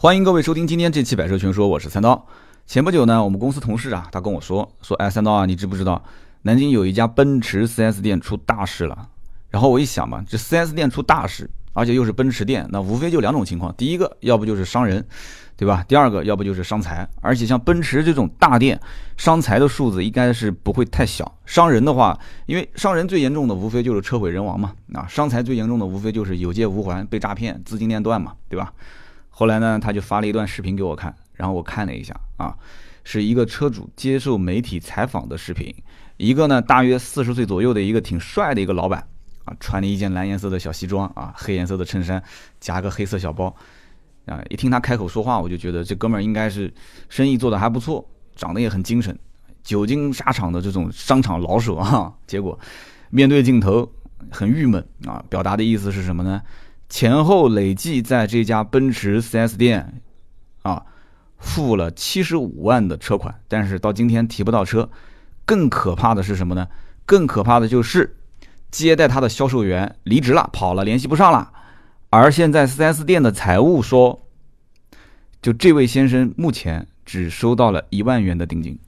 欢迎各位收听今天这期百车全说，我是三刀。前不久呢，我们公司同事啊，他跟我说说，哎，三刀啊，你知不知道南京有一家奔驰 4S 店出大事了？然后我一想嘛，这 4S 店出大事，而且又是奔驰店，那无非就两种情况：第一个，要不就是伤人，对吧？第二个，要不就是伤财。而且像奔驰这种大店，伤财的数字应该是不会太小。伤人的话，因为伤人最严重的无非就是车毁人亡嘛，啊，伤财最严重的无非就是有借无还、被诈骗、资金链断嘛，对吧？后来呢，他就发了一段视频给我看，然后我看了一下啊，是一个车主接受媒体采访的视频。一个呢，大约四十岁左右的一个挺帅的一个老板啊，穿了一件蓝颜色的小西装啊，黑颜色的衬衫，夹个黑色小包啊。一听他开口说话，我就觉得这哥们儿应该是生意做得还不错，长得也很精神，久经沙场的这种商场老手啊。结果面对镜头很郁闷啊，表达的意思是什么呢？前后累计在这家奔驰 4S 店，啊，付了七十五万的车款，但是到今天提不到车。更可怕的是什么呢？更可怕的就是接待他的销售员离职了，跑了，联系不上了。而现在 4S 店的财务说，就这位先生目前只收到了一万元的定金。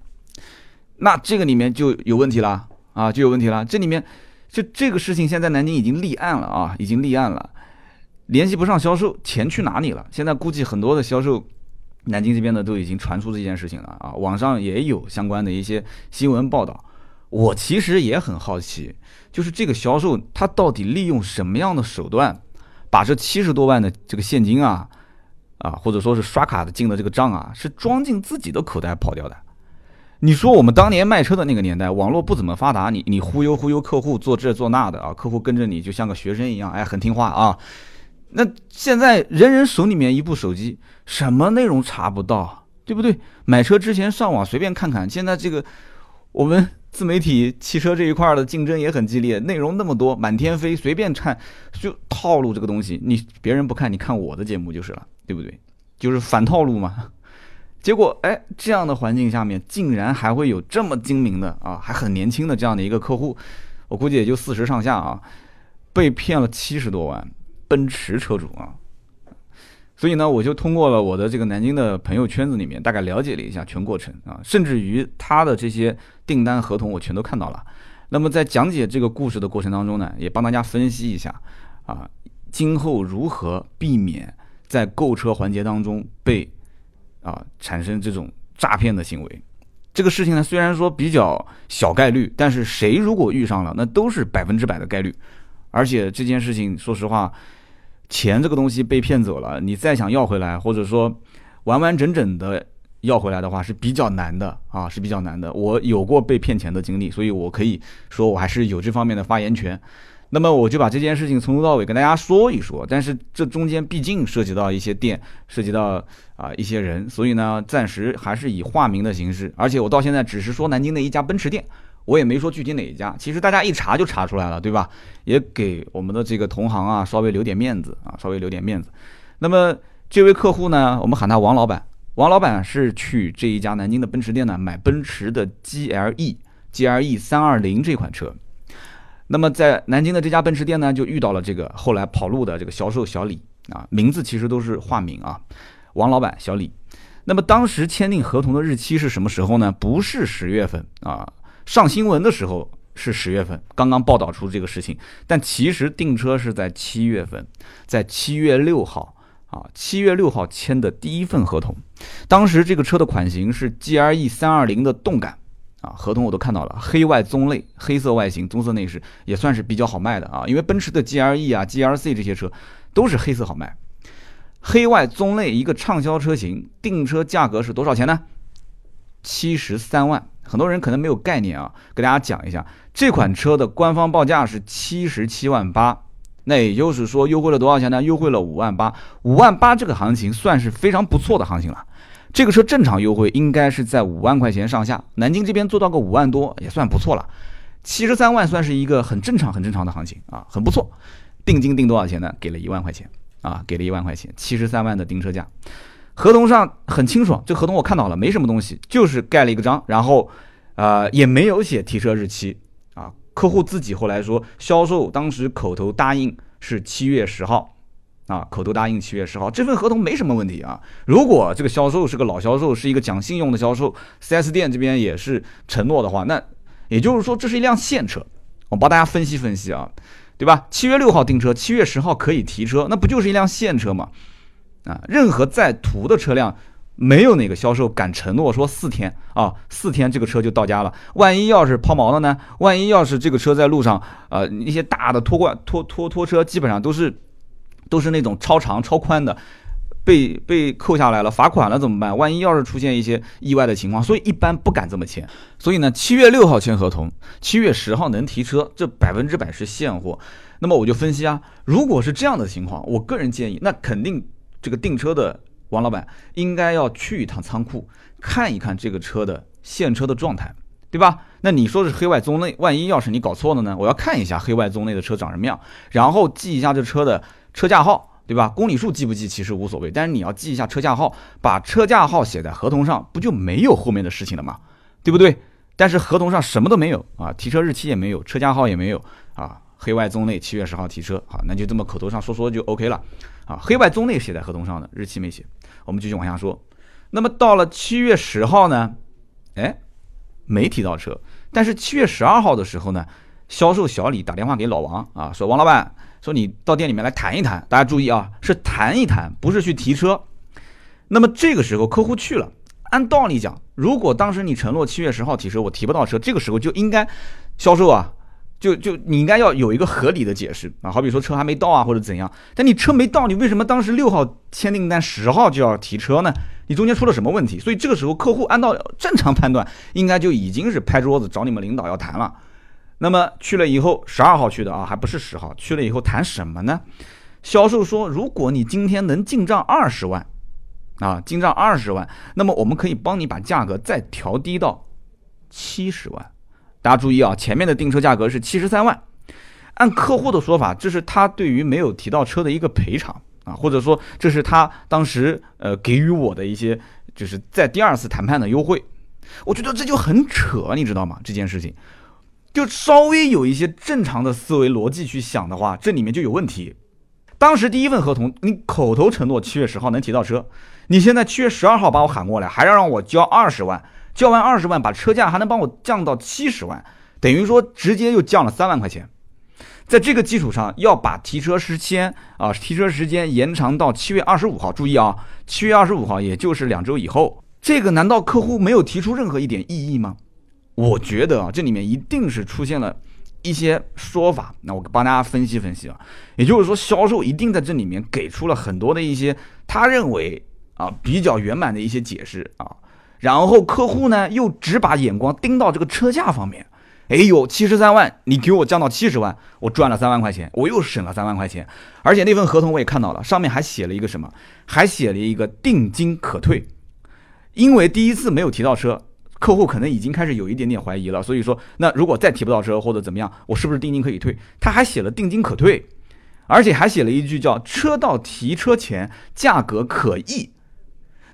那这个里面就有问题了啊，就有问题了。这里面就这个事情现在南京已经立案了啊，已经立案了。联系不上销售，钱去哪里了？现在估计很多的销售，南京这边的都已经传出这件事情了啊，网上也有相关的一些新闻报道。我其实也很好奇，就是这个销售他到底利用什么样的手段，把这七十多万的这个现金啊，啊或者说是刷卡的进的这个账啊，是装进自己的口袋跑掉的？你说我们当年卖车的那个年代，网络不怎么发达，你你忽悠忽悠客户做这做那的啊，客户跟着你就像个学生一样，哎，很听话啊。那现在人人手里面一部手机，什么内容查不到，对不对？买车之前上网随便看看。现在这个我们自媒体汽车这一块的竞争也很激烈，内容那么多，满天飞，随便看就套路这个东西，你别人不看，你看我的节目就是了，对不对？就是反套路嘛。结果哎，这样的环境下面，竟然还会有这么精明的啊，还很年轻的这样的一个客户，我估计也就四十上下啊，被骗了七十多万。奔驰车主啊，所以呢，我就通过了我的这个南京的朋友圈子里面，大概了解了一下全过程啊，甚至于他的这些订单合同我全都看到了。那么在讲解这个故事的过程当中呢，也帮大家分析一下啊，今后如何避免在购车环节当中被啊产生这种诈骗的行为。这个事情呢，虽然说比较小概率，但是谁如果遇上了，那都是百分之百的概率。而且这件事情，说实话。钱这个东西被骗走了，你再想要回来，或者说完完整整的要回来的话，是比较难的啊，是比较难的。我有过被骗钱的经历，所以我可以说我还是有这方面的发言权。那么我就把这件事情从头到尾跟大家说一说。但是这中间毕竟涉及到一些店，涉及到啊一些人，所以呢，暂时还是以化名的形式。而且我到现在只是说南京的一家奔驰店。我也没说具体哪一家，其实大家一查就查出来了，对吧？也给我们的这个同行啊稍微留点面子啊，稍微留点面子。那么这位客户呢，我们喊他王老板。王老板是去这一家南京的奔驰店呢买奔驰的 GLE，GLE 三二零这款车。那么在南京的这家奔驰店呢，就遇到了这个后来跑路的这个销售小李啊，名字其实都是化名啊，王老板小李。那么当时签订合同的日期是什么时候呢？不是十月份啊。上新闻的时候是十月份，刚刚报道出这个事情，但其实订车是在七月份，在七月六号啊，七月六号签的第一份合同。当时这个车的款型是 GLE 三二零的动感啊，合同我都看到了，黑外棕内，黑色外形，棕色内饰，也算是比较好卖的啊。因为奔驰的 GLE 啊、GLC 这些车都是黑色好卖，黑外棕内一个畅销车型，订车价格是多少钱呢？七十三万。很多人可能没有概念啊，给大家讲一下，这款车的官方报价是七十七万八，那也就是说优惠了多少钱呢？优惠了五万八，五万八这个行情算是非常不错的行情了。这个车正常优惠应该是在五万块钱上下，南京这边做到个五万多也算不错了。七十三万算是一个很正常、很正常的行情啊，很不错。定金定多少钱呢？给了一万块钱啊，给了一万块钱，七十三万的订车价。合同上很清爽，这合同我看到了，没什么东西，就是盖了一个章，然后，呃，也没有写提车日期啊。客户自己后来说，销售当时口头答应是七月十号，啊，口头答应七月十号，这份合同没什么问题啊。如果这个销售是个老销售，是一个讲信用的销售，4S 店这边也是承诺的话，那也就是说这是一辆现车。我帮大家分析分析啊，对吧？七月六号订车，七月十号可以提车，那不就是一辆现车吗？啊，任何在途的车辆，没有哪个销售敢承诺说四天啊，四天这个车就到家了。万一要是抛锚了呢？万一要是这个车在路上，呃，一些大的拖挂拖拖拖车基本上都是。都是那种超长超宽的，被被扣下来了，罚款了怎么办？万一要是出现一些意外的情况，所以一般不敢这么签。所以呢，七月六号签合同，七月十号能提车，这百分之百是现货。那么我就分析啊，如果是这样的情况，我个人建议，那肯定这个订车的王老板应该要去一趟仓库，看一看这个车的现车的状态，对吧？那你说是黑外棕内，万一要是你搞错了呢？我要看一下黑外棕内的车长什么样，然后记一下这车的。车架号对吧？公里数记不记其实无所谓，但是你要记一下车架号，把车架号写在合同上，不就没有后面的事情了吗？对不对？但是合同上什么都没有啊，提车日期也没有，车架号也没有啊，黑外棕内七月十号提车，好，那就这么口头上说说就 OK 了啊。黑外棕内写在合同上的日期没写，我们继续往下说。那么到了七月十号呢？哎，没提到车，但是七月十二号的时候呢，销售小李打电话给老王啊，说王老板。说你到店里面来谈一谈，大家注意啊，是谈一谈，不是去提车。那么这个时候客户去了，按道理讲，如果当时你承诺七月十号提车，我提不到车，这个时候就应该销售啊，就就你应该要有一个合理的解释啊，好比说车还没到啊，或者怎样。但你车没到，你为什么当时六号签订单，十号就要提车呢？你中间出了什么问题？所以这个时候客户按照正常判断，应该就已经是拍桌子找你们领导要谈了。那么去了以后，十二号去的啊，还不是十号。去了以后谈什么呢？销售说，如果你今天能进账二十万，啊，进账二十万，那么我们可以帮你把价格再调低到七十万。大家注意啊，前面的订车价格是七十三万，按客户的说法，这是他对于没有提到车的一个赔偿啊，或者说这是他当时呃给予我的一些，就是在第二次谈判的优惠。我觉得这就很扯，你知道吗？这件事情。就稍微有一些正常的思维逻辑去想的话，这里面就有问题。当时第一份合同，你口头承诺七月十号能提到车，你现在七月十二号把我喊过来，还要让我交二十万，交完二十万把车价还能帮我降到七十万，等于说直接又降了三万块钱。在这个基础上，要把提车时间啊，提车时间延长到七月二十五号。注意啊，七月二十五号也就是两周以后，这个难道客户没有提出任何一点异议吗？我觉得啊，这里面一定是出现了一些说法。那我帮大家分析分析啊，也就是说，销售一定在这里面给出了很多的一些他认为啊比较圆满的一些解释啊，然后客户呢又只把眼光盯到这个车价方面。哎呦，七十三万，你给我降到七十万，我赚了三万块钱，我又省了三万块钱。而且那份合同我也看到了，上面还写了一个什么？还写了一个定金可退，因为第一次没有提到车。客户可能已经开始有一点点怀疑了，所以说，那如果再提不到车或者怎么样，我是不是定金可以退？他还写了定金可退，而且还写了一句叫“车到提车前价格可议”，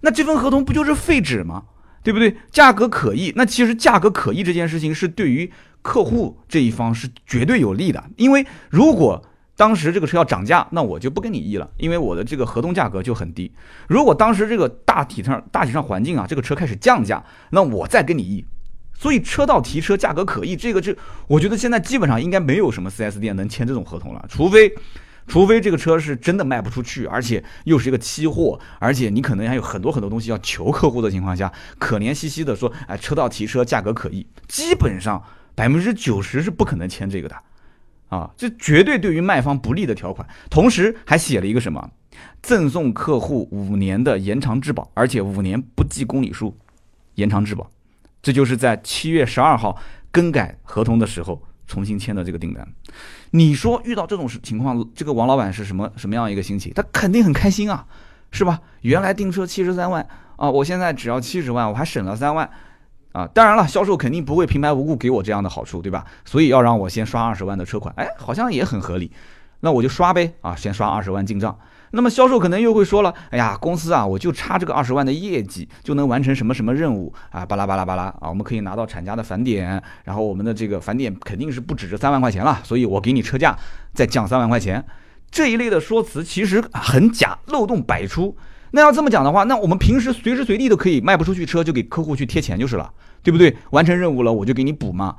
那这份合同不就是废纸吗？对不对？价格可议，那其实价格可议这件事情是对于客户这一方是绝对有利的，因为如果。当时这个车要涨价，那我就不跟你议了，因为我的这个合同价格就很低。如果当时这个大体上大体上环境啊，这个车开始降价，那我再跟你议。所以车到提车，价格可议，这个是我觉得现在基本上应该没有什么 4S 店能签这种合同了，除非除非这个车是真的卖不出去，而且又是一个期货，而且你可能还有很多很多东西要求客户的情况下，可怜兮兮的说，哎，车到提车，价格可议，基本上百分之九十是不可能签这个的。啊，这绝对对于卖方不利的条款，同时还写了一个什么，赠送客户五年的延长质保，而且五年不计公里数，延长质保，这就是在七月十二号更改合同的时候重新签的这个订单。你说遇到这种情况，这个王老板是什么什么样一个心情？他肯定很开心啊，是吧？原来订车七十三万啊，我现在只要七十万，我还省了三万。啊，当然了，销售肯定不会平白无故给我这样的好处，对吧？所以要让我先刷二十万的车款，哎，好像也很合理。那我就刷呗，啊，先刷二十万进账。那么销售可能又会说了，哎呀，公司啊，我就差这个二十万的业绩就能完成什么什么任务啊，巴拉巴拉巴拉啊，我们可以拿到厂家的返点，然后我们的这个返点肯定是不止这三万块钱了，所以我给你车价再降三万块钱。这一类的说辞其实很假，漏洞百出。那要这么讲的话，那我们平时随时随地都可以卖不出去车，就给客户去贴钱就是了，对不对？完成任务了，我就给你补嘛。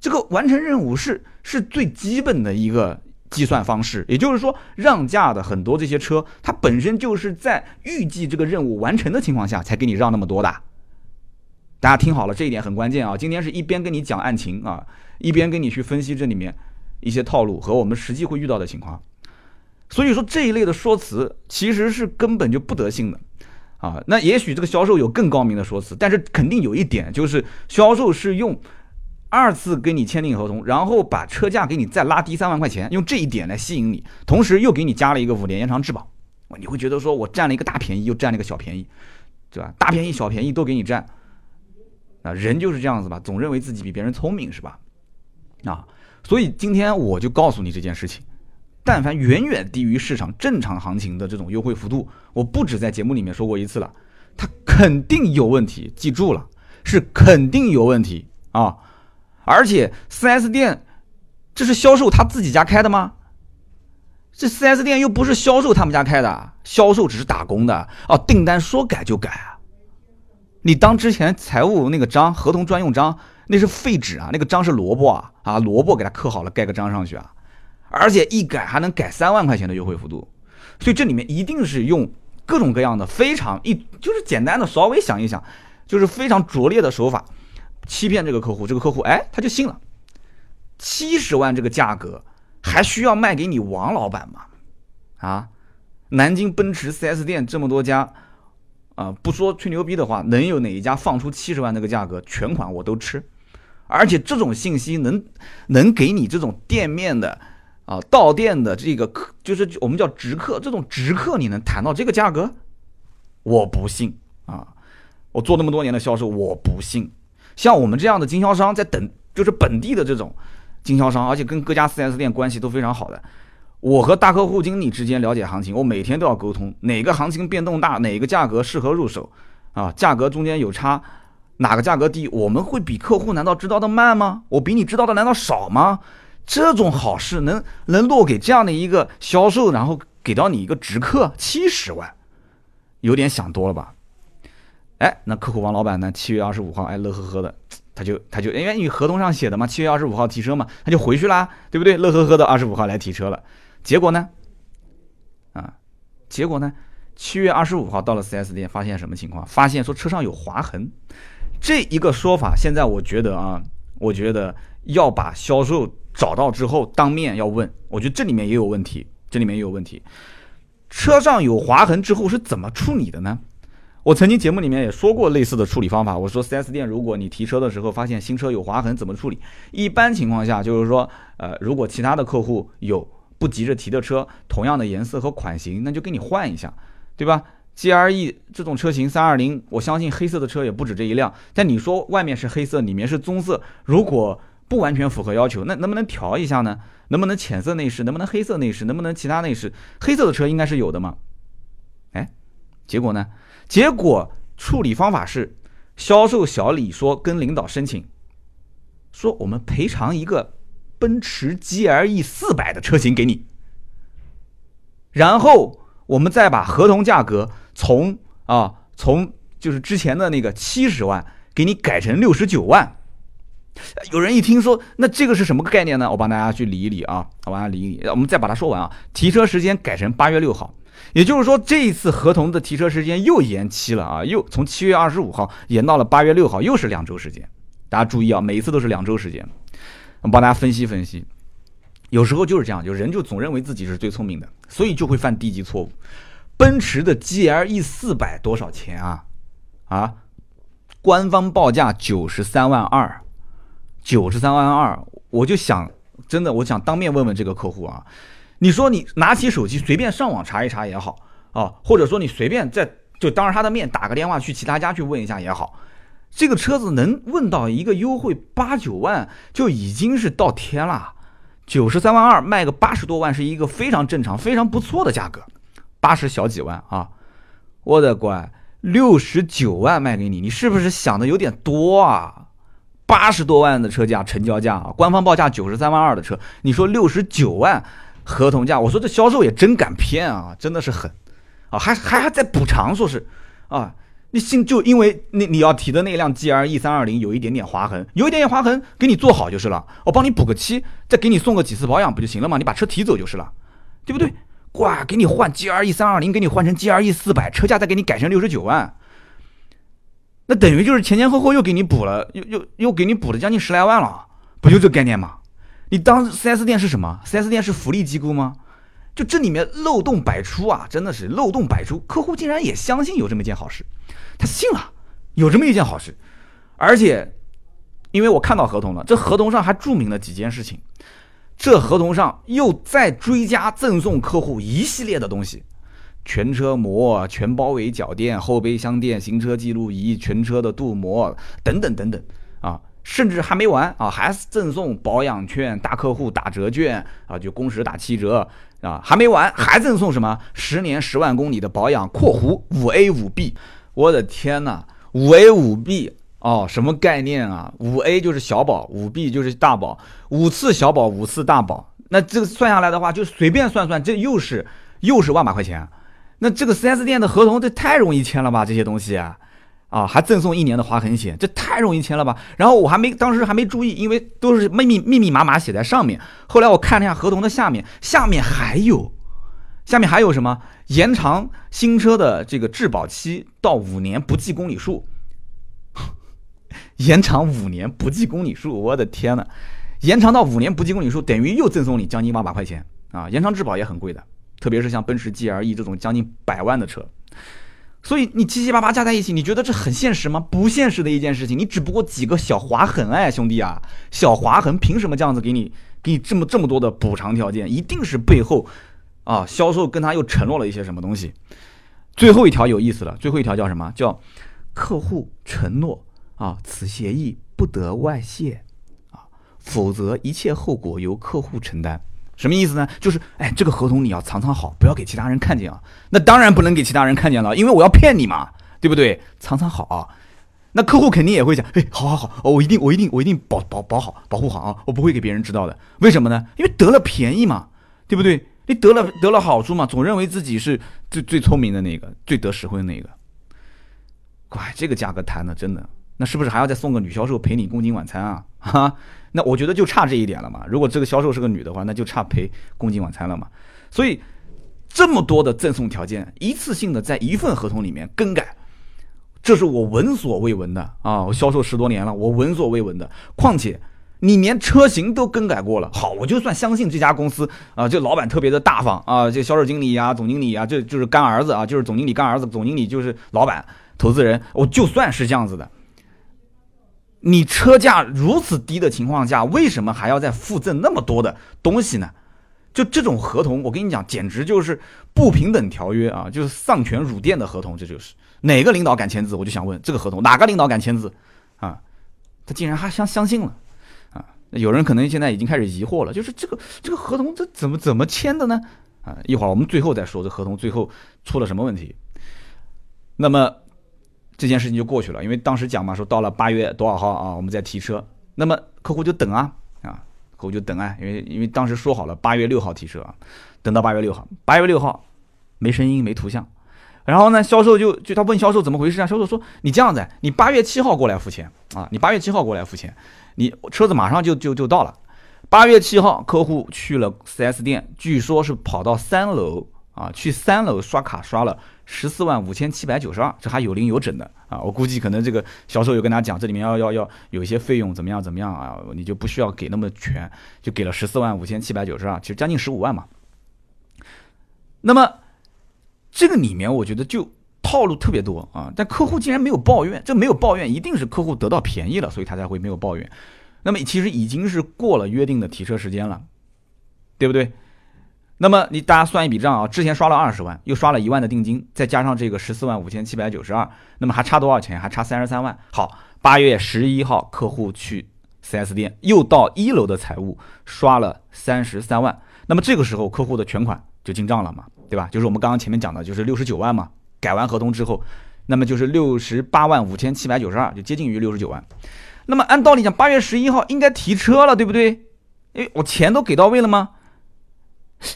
这个完成任务是是最基本的一个计算方式，也就是说，让价的很多这些车，它本身就是在预计这个任务完成的情况下才给你让那么多的。大家听好了，这一点很关键啊！今天是一边跟你讲案情啊，一边跟你去分析这里面一些套路和我们实际会遇到的情况。所以说这一类的说辞其实是根本就不得信的啊。那也许这个销售有更高明的说辞，但是肯定有一点就是销售是用二次跟你签订合同，然后把车价给你再拉低三万块钱，用这一点来吸引你，同时又给你加了一个五年延长质保。你会觉得说我占了一个大便宜，又占了一个小便宜，对吧？大便宜小便宜都给你占。啊，人就是这样子吧，总认为自己比别人聪明，是吧？啊，所以今天我就告诉你这件事情，但凡远远低于市场正常行情的这种优惠幅度，我不止在节目里面说过一次了，它肯定有问题，记住了，是肯定有问题啊！而且 4S 店这是销售他自己家开的吗？这 4S 店又不是销售他们家开的，销售只是打工的哦，订单说改就改啊。你当之前财务那个章，合同专用章，那是废纸啊，那个章是萝卜啊，啊，萝卜给它刻好了，盖个章上去啊，而且一改还能改三万块钱的优惠幅度，所以这里面一定是用各种各样的非常一就是简单的稍微想一想，就是非常拙劣的手法，欺骗这个客户，这个客户哎他就信了，七十万这个价格还需要卖给你王老板吗？啊，南京奔驰 4S 店这么多家。啊，不说吹牛逼的话，能有哪一家放出七十万这个价格，全款我都吃。而且这种信息能能给你这种店面的啊到店的这个客，就是我们叫直客，这种直客你能谈到这个价格？我不信啊！我做那么多年的销售，我不信。像我们这样的经销商，在等就是本地的这种经销商，而且跟各家 4S 店关系都非常好的。我和大客户经理之间了解行情，我每天都要沟通哪个行情变动大，哪个价格适合入手，啊，价格中间有差，哪个价格低，我们会比客户难道知道的慢吗？我比你知道的难道少吗？这种好事能能落给这样的一个销售，然后给到你一个直客七十万，有点想多了吧？哎，那客户王老板呢？七月二十五号，哎，乐呵呵的，他就他就因为你合同上写的嘛，七月二十五号提车嘛，他就回去啦，对不对？乐呵呵的二十五号来提车了。结果呢？啊，结果呢？七月二十五号到了 4S 店，发现什么情况？发现说车上有划痕。这一个说法，现在我觉得啊，我觉得要把销售找到之后，当面要问。我觉得这里面也有问题，这里面也有问题。车上有划痕之后是怎么处理的呢？我曾经节目里面也说过类似的处理方法。我说 4S 店，如果你提车的时候发现新车有划痕，怎么处理？一般情况下就是说，呃，如果其他的客户有。不急着提的车，同样的颜色和款型，那就给你换一下，对吧？G R E 这种车型，三二零，我相信黑色的车也不止这一辆。但你说外面是黑色，里面是棕色，如果不完全符合要求，那能不能调一下呢？能不能浅色内饰？能不能黑色内饰？能不能其他内饰？黑色的车应该是有的嘛？哎，结果呢？结果处理方法是，销售小李说跟领导申请，说我们赔偿一个。奔驰 GLE 四百的车型给你，然后我们再把合同价格从啊从就是之前的那个七十万给你改成六十九万。有人一听说，那这个是什么概念呢？我帮大家去理一理啊，我帮大家理一理。我们再把它说完啊，提车时间改成八月六号，也就是说这一次合同的提车时间又延期了啊，又从七月二十五号延到了八月六号，又是两周时间。大家注意啊，每一次都是两周时间。我帮大家分析分析，有时候就是这样，就人就总认为自己是最聪明的，所以就会犯低级错误。奔驰的 GLE 四百多少钱啊？啊，官方报价九十三万二，九十三万二，我就想，真的，我想当面问问这个客户啊，你说你拿起手机随便上网查一查也好啊，或者说你随便在就当着他的面打个电话去其他家去问一下也好。这个车子能问到一个优惠八九万，就已经是到天了。九十三万二卖个八十多万，是一个非常正常、非常不错的价格。八十小几万啊！我的乖，六十九万卖给你，你是不是想的有点多啊？八十多万的车价成交价啊，官方报价九十三万二的车，你说六十九万合同价，我说这销售也真敢骗啊，真的是狠啊，还还还在补偿，说是啊，你信就因为你你要提的那辆 G R E 三二零有一点点划痕，有一点点划痕，给你做好就是了，我帮你补个漆，再给你送个几次保养不就行了吗？你把车提走就是了，对不对？哇，给你换 G R E 三二零，给你换成 G R E 四百，车价再给你改成六十九万，那等于就是前前后后又给你补了，又又又给你补了将近十来万了，不就这概念吗？你当 4S 店是什么？4S 店是福利机构吗？就这里面漏洞百出啊，真的是漏洞百出。客户竟然也相信有这么一件好事，他信了，有这么一件好事，而且因为我看到合同了，这合同上还注明了几件事情。这合同上又再追加赠送客户一系列的东西，全车膜、全包围脚垫、后备箱垫、行车记录仪、全车的镀膜等等等等啊，甚至还没完啊，还赠送保养券、大客户打折券啊，就工时打七折啊，还没完，还赠送什么十年十万公里的保养（括弧五 A 五 B）。我的天哪，五 A 五 B！哦，什么概念啊？五 A 就是小保，五 B 就是大保，五次小保，五次大保。那这个算下来的话，就随便算算，这又是又是万把块钱。那这个 4S 店的合同，这太容易签了吧？这些东西啊，啊，还赠送一年的划痕险，这太容易签了吧？然后我还没当时还没注意，因为都是密密密密麻麻写在上面。后来我看了一下合同的下面，下面还有，下面还有什么？延长新车的这个质保期到五年，不计公里数。延长五年不计公里数，我的天呐！延长到五年不计公里数，等于又赠送你将近万把块钱啊！延长质保也很贵的，特别是像奔驰 GLE 这种将近百万的车，所以你七七八八加在一起，你觉得这很现实吗？不现实的一件事情。你只不过几个小划痕哎，兄弟啊，小划痕凭什么这样子给你给你这么这么多的补偿条件？一定是背后啊，销售跟他又承诺了一些什么东西。最后一条有意思了，最后一条叫什么？叫客户承诺。啊，此协议不得外泄，啊，否则一切后果由客户承担。什么意思呢？就是，哎，这个合同你要藏藏好，不要给其他人看见啊。那当然不能给其他人看见了，因为我要骗你嘛，对不对？藏藏好啊。那客户肯定也会讲，哎，好好好，我一定，我一定，我一定保保保好，保护好啊，我不会给别人知道的。为什么呢？因为得了便宜嘛，对不对？你得了得了好处嘛，总认为自己是最最聪明的那个，最得实惠的那个。乖，这个价格谈的真的。那是不是还要再送个女销售陪你共进晚餐啊？哈，那我觉得就差这一点了嘛。如果这个销售是个女的话，那就差陪共进晚餐了嘛。所以这么多的赠送条件，一次性的在一份合同里面更改，这是我闻所未闻的啊！我销售十多年了，我闻所未闻的。况且你连车型都更改过了，好，我就算相信这家公司啊，这老板特别的大方啊，这销售经理呀、总经理呀，这就是干儿子啊，就是总经理干儿子，总经理就是老板、投资人，我就算是这样子的。你车价如此低的情况下，为什么还要再附赠那么多的东西呢？就这种合同，我跟你讲，简直就是不平等条约啊！就是丧权辱店的合同，这就是哪个领导敢签字？我就想问，这个合同哪个领导敢签字啊？他竟然还相相信了啊！有人可能现在已经开始疑惑了，就是这个这个合同这怎么怎么签的呢？啊，一会儿我们最后再说这合同最后出了什么问题。那么。这件事情就过去了，因为当时讲嘛，说到了八月多少号啊，我们再提车，那么客户就等啊啊，客户就等啊，因为因为当时说好了八月六号提车啊，等到八月六号，八月六号没声音没图像，然后呢，销售就就他问销售怎么回事啊？销售说你这样子，你八月七号过来付钱啊，你八月七号过来付钱，你车子马上就就就到了，八月七号客户去了 4S 店，据说是跑到三楼啊，去三楼刷卡刷了。十四万五千七百九十二，这还有零有整的啊！我估计可能这个销售有跟他讲，这里面要要要有一些费用，怎么样怎么样啊？你就不需要给那么全，就给了十四万五千七百九十二，其实将近十五万嘛。那么这个里面我觉得就套路特别多啊，但客户竟然没有抱怨，这没有抱怨，一定是客户得到便宜了，所以他才会没有抱怨。那么其实已经是过了约定的提车时间了，对不对？那么你大家算一笔账啊，之前刷了二十万，又刷了一万的定金，再加上这个十四万五千七百九十二，那么还差多少钱？还差三十三万。好，八月十一号客户去 4S 店，又到一楼的财务刷了三十三万。那么这个时候客户的全款就进账了嘛，对吧？就是我们刚刚前面讲的，就是六十九万嘛。改完合同之后，那么就是六十八万五千七百九十二，就接近于六十九万。那么按道理讲，八月十一号应该提车了，对不对？诶，我钱都给到位了吗？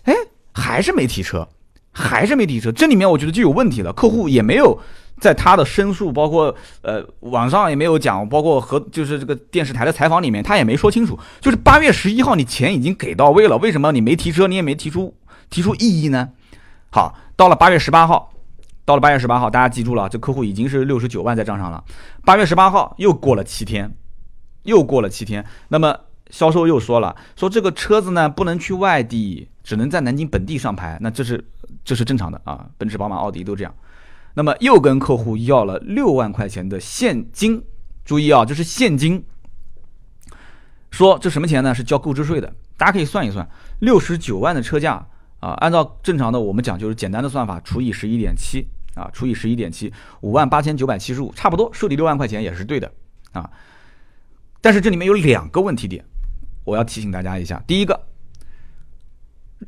哎，还是没提车，还是没提车，这里面我觉得就有问题了。客户也没有在他的申诉，包括呃网上也没有讲，包括和就是这个电视台的采访里面，他也没说清楚。就是八月十一号你钱已经给到位了，为什么你没提车，你也没提出提出异议呢？好，到了八月十八号，到了八月十八号，大家记住了，这客户已经是六十九万在账上了。八月十八号又过了七天，又过了七天，那么。销售又说了，说这个车子呢不能去外地，只能在南京本地上牌。那这是这是正常的啊，奔驰、宝马、奥迪都这样。那么又跟客户要了六万块钱的现金，注意啊，这是现金。说这什么钱呢？是交购置税的。大家可以算一算，六十九万的车价啊，按照正常的我们讲就是简单的算法，除以十一点七啊，除以十一点七，五万八千九百七十五，差不多收你六万块钱也是对的啊。但是这里面有两个问题点。我要提醒大家一下，第一个，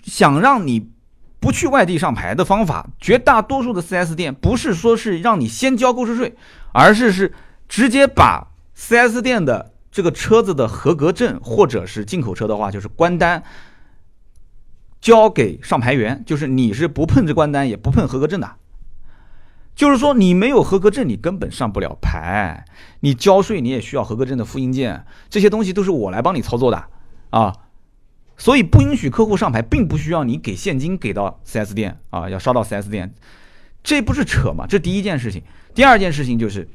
想让你不去外地上牌的方法，绝大多数的 4S 店不是说是让你先交购置税，而是是直接把 4S 店的这个车子的合格证，或者是进口车的话，就是关单交给上牌员，就是你是不碰这关单，也不碰合格证的。就是说，你没有合格证，你根本上不了牌。你交税，你也需要合格证的复印件，这些东西都是我来帮你操作的啊。所以不允许客户上牌，并不需要你给现金给到 4S 店啊，要烧到 4S 店，这不是扯吗？这第一件事情。第二件事情就是，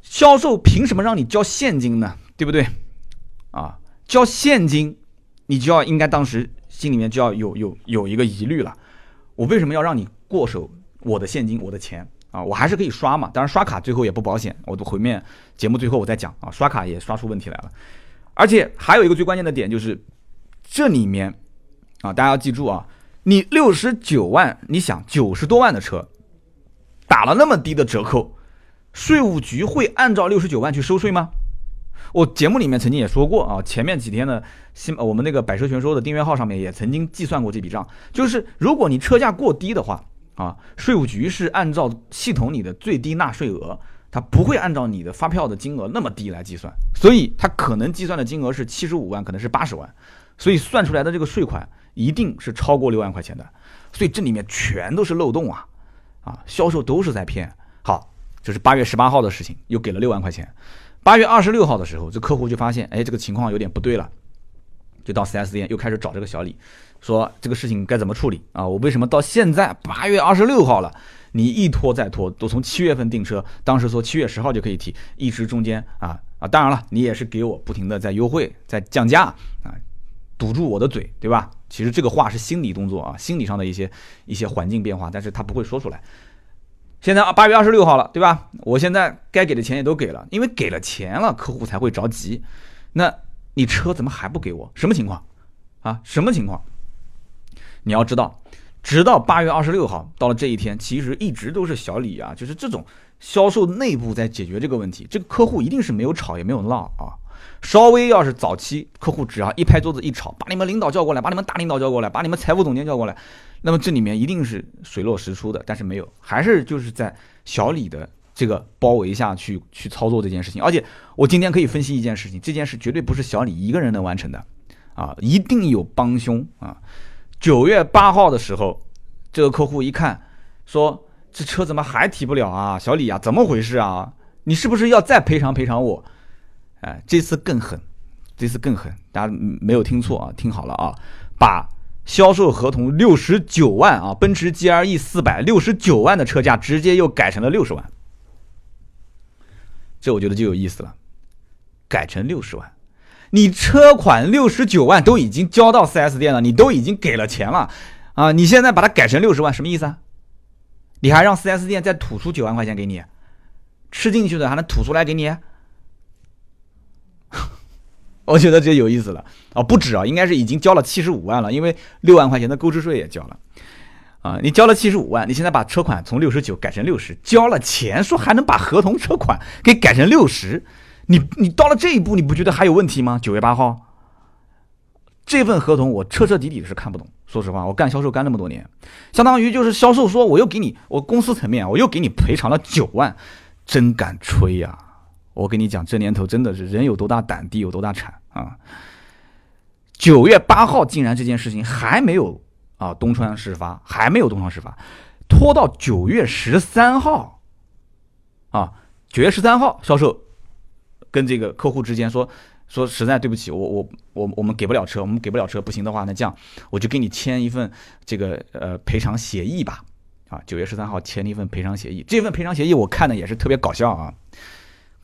销售凭什么让你交现金呢？对不对？啊，交现金，你就要应该当时心里面就要有有有一个疑虑了。我为什么要让你过手？我的现金，我的钱啊，我还是可以刷嘛。当然刷卡最后也不保险，我的回面节目最后我再讲啊，刷卡也刷出问题来了。而且还有一个最关键的点就是，这里面啊，大家要记住啊，你六十九万，你想九十多万的车，打了那么低的折扣，税务局会按照六十九万去收税吗？我节目里面曾经也说过啊，前面几天的新我们那个百车全说的订阅号上面也曾经计算过这笔账，就是如果你车价过低的话。啊，税务局是按照系统里的最低纳税额，它不会按照你的发票的金额那么低来计算，所以它可能计算的金额是七十五万，可能是八十万，所以算出来的这个税款一定是超过六万块钱的，所以这里面全都是漏洞啊！啊，销售都是在骗。好，这是八月十八号的事情，又给了六万块钱。八月二十六号的时候，这客户就发现，哎，这个情况有点不对了，就到 4S 店又开始找这个小李。说这个事情该怎么处理啊？我为什么到现在八月二十六号了，你一拖再拖，都从七月份订车，当时说七月十号就可以提，一直中间啊啊，当然了，你也是给我不停的在优惠，在降价啊，堵住我的嘴，对吧？其实这个话是心理动作啊，心理上的一些一些环境变化，但是他不会说出来。现在啊，八月二十六号了，对吧？我现在该给的钱也都给了，因为给了钱了，客户才会着急。那你车怎么还不给我？什么情况啊？什么情况？你要知道，直到八月二十六号到了这一天，其实一直都是小李啊，就是这种销售内部在解决这个问题。这个客户一定是没有吵也没有闹啊。稍微要是早期，客户只要一拍桌子一吵，把你们领导叫过来，把你们大领导叫过来，把你们财务总监叫过来，那么这里面一定是水落石出的。但是没有，还是就是在小李的这个包围下去去操作这件事情。而且我今天可以分析一件事情，这件事绝对不是小李一个人能完成的啊，一定有帮凶啊。九月八号的时候，这个客户一看，说这车怎么还提不了啊？小李啊，怎么回事啊？你是不是要再赔偿赔偿我？哎，这次更狠，这次更狠，大家没有听错啊，听好了啊，把销售合同六十九万啊，奔驰 GLE 四百六十九万的车价直接又改成了六十万，这我觉得就有意思了，改成六十万。你车款六十九万都已经交到 4S 店了，你都已经给了钱了，啊，你现在把它改成六十万，什么意思啊？你还让 4S 店再吐出九万块钱给你，吃进去的还能吐出来给你？我觉得这有意思了啊，不止啊，应该是已经交了七十五万了，因为六万块钱的购置税也交了，啊，你交了七十五万，你现在把车款从六十九改成六十，交了钱，说还能把合同车款给改成六十。你你到了这一步，你不觉得还有问题吗？九月八号，这份合同我彻彻底底的是看不懂。说实话，我干销售干那么多年，相当于就是销售说我又给你，我公司层面我又给你赔偿了九万，真敢吹呀！我跟你讲，这年头真的是人有多大胆，地有多大产啊！九月八号竟然这件事情还没有啊东窗事发，还没有东窗事发，拖到九月十三号，啊，九月十三号销售跟这个客户之间说说实在对不起，我我我我们给不了车，我们给不了车，不行的话那这样我就给你签一份这个呃赔偿协议吧，啊，九月十三号签了一份赔偿协议，这份赔偿协议我看的也是特别搞笑啊，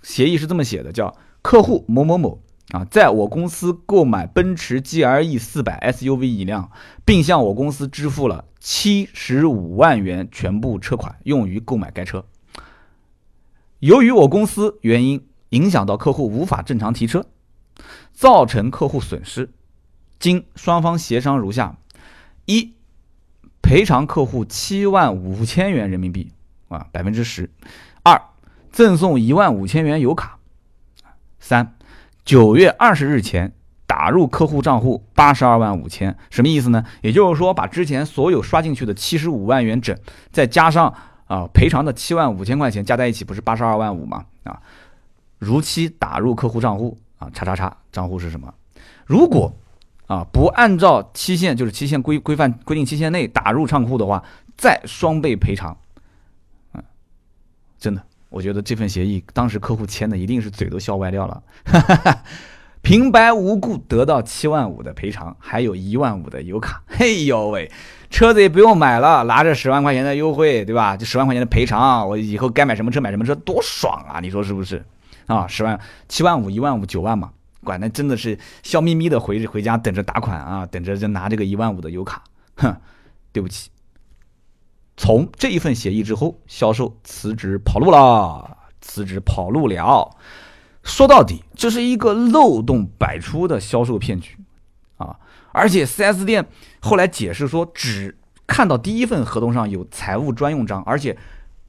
协议是这么写的，叫客户某某某。啊，在我公司购买奔驰 GLE 四百 SUV 一辆，并向我公司支付了七十五万元全部车款，用于购买该车。由于我公司原因影响到客户无法正常提车，造成客户损失，经双方协商如下：一、赔偿客户七万五千元人民币，啊，百分之十；二、赠送一万五千元油卡；三。九月二十日前打入客户账户八十二万五千，什么意思呢？也就是说，把之前所有刷进去的七十五万元整，再加上啊赔偿的七万五千块钱，加在一起不是八十二万五吗？啊，如期打入客户账户啊，叉叉叉，账户是什么？如果啊不按照期限，就是期限规规范规定期限内打入账户的话，再双倍赔偿。嗯，真的。我觉得这份协议当时客户签的一定是嘴都笑歪掉了，平白无故得到七万五的赔偿，还有一万五的油卡，嘿呦喂，车子也不用买了，拿着十万块钱的优惠，对吧？这十万块钱的赔偿，我以后该买什么车买什么车，多爽啊！你说是不是？啊，十万、七万五、一万五、九万嘛，管那真的是笑眯眯的回回家等着打款啊，等着就拿这个一万五的油卡，哼，对不起。从这一份协议之后，销售辞职跑路了，辞职跑路了。说到底，这是一个漏洞百出的销售骗局啊！而且 4S 店后来解释说，只看到第一份合同上有财务专用章，而且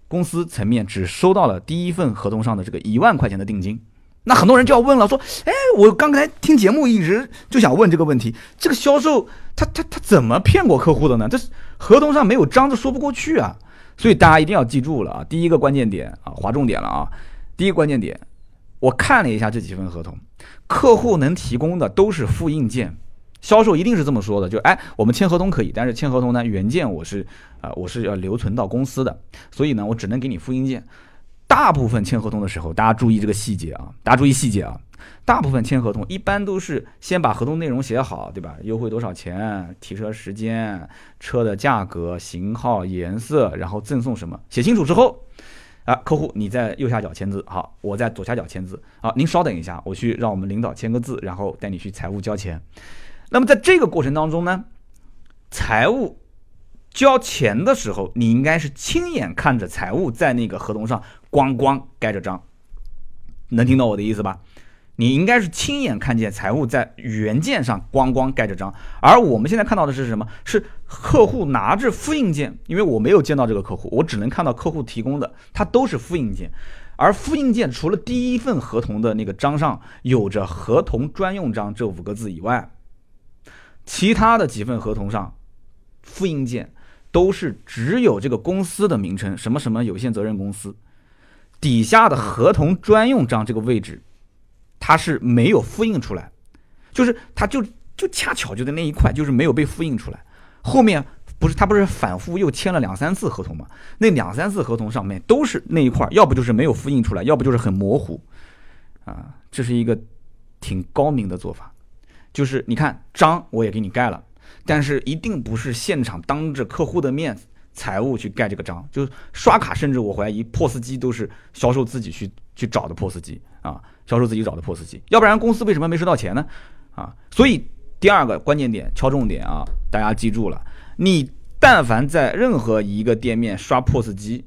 公司层面只收到了第一份合同上的这个一万块钱的定金。那很多人就要问了，说：“哎，我刚才听节目一直就想问这个问题，这个销售他他他怎么骗过客户的呢？这合同上没有章，这说不过去啊！所以大家一定要记住了啊，第一个关键点啊，划重点了啊，第一个关键点，我看了一下这几份合同，客户能提供的都是复印件，销售一定是这么说的，就哎，我们签合同可以，但是签合同呢，原件我是啊，我是要留存到公司的，所以呢，我只能给你复印件。”大部分签合同的时候，大家注意这个细节啊！大家注意细节啊！大部分签合同一般都是先把合同内容写好，对吧？优惠多少钱？提车时间、车的价格、型号、颜色，然后赠送什么？写清楚之后，啊，客户你在右下角签字，好，我在左下角签字，好，您稍等一下，我去让我们领导签个字，然后带你去财务交钱。那么在这个过程当中呢，财务。交钱的时候，你应该是亲眼看着财务在那个合同上咣咣盖着章，能听到我的意思吧？你应该是亲眼看见财务在原件上咣咣盖着章，而我们现在看到的是什么？是客户拿着复印件，因为我没有见到这个客户，我只能看到客户提供的，它都是复印件。而复印件除了第一份合同的那个章上有着“合同专用章”这五个字以外，其他的几份合同上复印件。都是只有这个公司的名称，什么什么有限责任公司，底下的合同专用章这个位置，它是没有复印出来，就是它就就恰巧就在那一块，就是没有被复印出来。后面不是他不是反复又签了两三次合同吗？那两三次合同上面都是那一块，要不就是没有复印出来，要不就是很模糊，啊，这是一个挺高明的做法，就是你看章我也给你盖了。但是一定不是现场当着客户的面，财务去盖这个章，就是刷卡，甚至我怀疑 POS 机都是销售自己去去找的 POS 机啊，销售自己找的 POS 机，要不然公司为什么没收到钱呢？啊，所以第二个关键点敲重点啊，大家记住了，你但凡在任何一个店面刷 POS 机，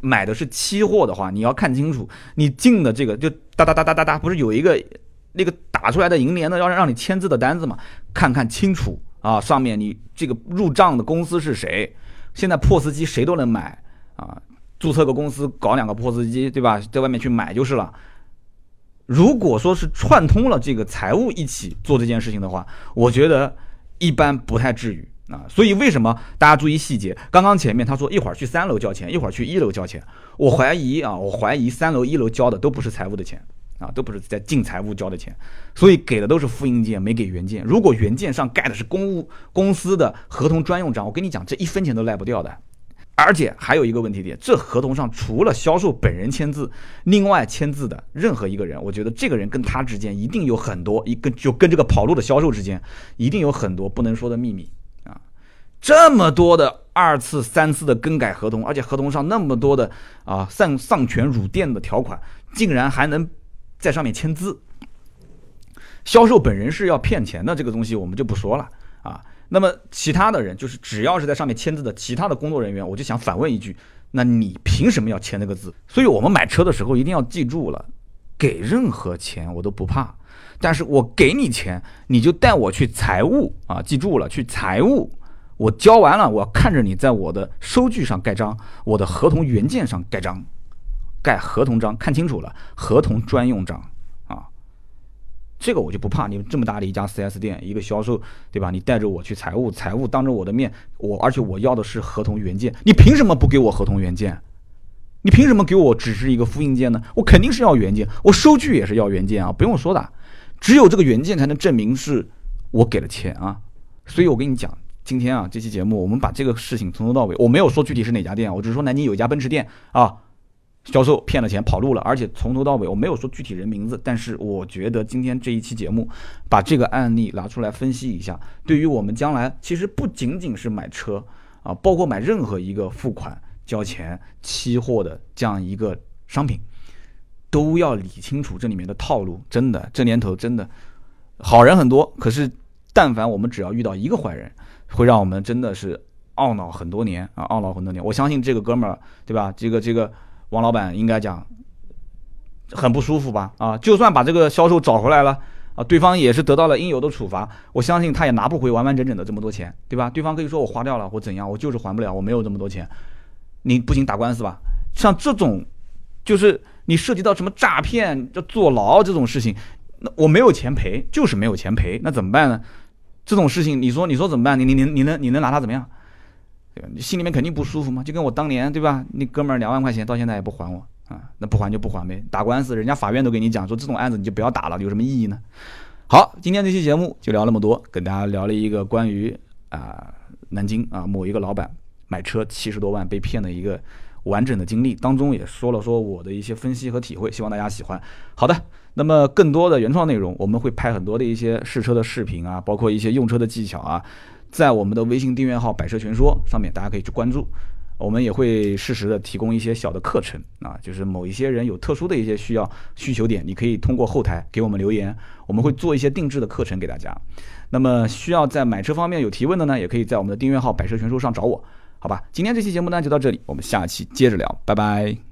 买的是期货的话，你要看清楚，你进的这个就哒哒哒哒哒哒，不是有一个那个打出来的银联的要让你签字的单子嘛？看看清楚。啊，上面你这个入账的公司是谁？现在 POS 机谁都能买啊，注册个公司搞两个 POS 机，对吧？在外面去买就是了。如果说是串通了这个财务一起做这件事情的话，我觉得一般不太至于啊。所以为什么大家注意细节？刚刚前面他说一会儿去三楼交钱，一会儿去一楼交钱，我怀疑啊，我怀疑三楼一楼交的都不是财务的钱啊，都不是在进财务交的钱，所以给的都是复印件，没给原件。如果原件上盖的是公务公司的合同专用章，我跟你讲，这一分钱都赖不掉的。而且还有一个问题点，这合同上除了销售本人签字，另外签字的任何一个人，我觉得这个人跟他之间一定有很多一跟就跟这个跑路的销售之间，一定有很多不能说的秘密啊。这么多的二次、三次的更改合同，而且合同上那么多的啊丧丧权辱店的条款，竟然还能在上面签字。销售本人是要骗钱的，这个东西我们就不说了啊。那么其他的人，就是只要是在上面签字的其他的工作人员，我就想反问一句：那你凭什么要签那个字？所以我们买车的时候一定要记住了，给任何钱我都不怕，但是我给你钱，你就带我去财务啊，记住了，去财务，我交完了，我看着你在我的收据上盖章，我的合同原件上盖章，盖合同章，看清楚了，合同专用章啊。这个我就不怕，你这么大的一家 4S 店，一个销售，对吧？你带着我去财务，财务当着我的面，我而且我要的是合同原件，你凭什么不给我合同原件？你凭什么给我只是一个复印件呢？我肯定是要原件，我收据也是要原件啊，不用说的，只有这个原件才能证明是我给了钱啊。所以我跟你讲，今天啊这期节目，我们把这个事情从头到尾，我没有说具体是哪家店，我只是说南京有一家奔驰店啊。销售骗了钱跑路了，而且从头到尾我没有说具体人名字，但是我觉得今天这一期节目把这个案例拿出来分析一下，对于我们将来其实不仅仅是买车啊，包括买任何一个付款交钱期货的这样一个商品，都要理清楚这里面的套路。真的，这年头真的好人很多，可是但凡我们只要遇到一个坏人，会让我们真的是懊恼很多年啊，懊恼很多年。我相信这个哥们儿，对吧？这个这个。王老板应该讲很不舒服吧？啊，就算把这个销售找回来了啊，对方也是得到了应有的处罚。我相信他也拿不回完完整整的这么多钱，对吧？对方可以说我花掉了或怎样，我就是还不了，我没有这么多钱。你不行打官司吧？像这种，就是你涉及到什么诈骗、要坐牢这种事情，那我没有钱赔，就是没有钱赔，那怎么办呢？这种事情，你说你说怎么办？你你你你能你能拿他怎么样？对吧？你心里面肯定不舒服嘛，就跟我当年对吧？那哥们儿两万块钱到现在也不还我啊，那不还就不还呗。打官司，人家法院都给你讲说这种案子你就不要打了，有什么意义呢？好，今天这期节目就聊那么多，跟大家聊了一个关于啊南京啊某一个老板买车七十多万被骗的一个完整的经历，当中也说了说我的一些分析和体会，希望大家喜欢。好的，那么更多的原创内容，我们会拍很多的一些试车的视频啊，包括一些用车的技巧啊。在我们的微信订阅号“百车全说”上面，大家可以去关注。我们也会适时的提供一些小的课程啊，就是某一些人有特殊的一些需要需求点，你可以通过后台给我们留言，我们会做一些定制的课程给大家。那么需要在买车方面有提问的呢，也可以在我们的订阅号“百车全说”上找我，好吧？今天这期节目呢就到这里，我们下期接着聊，拜拜。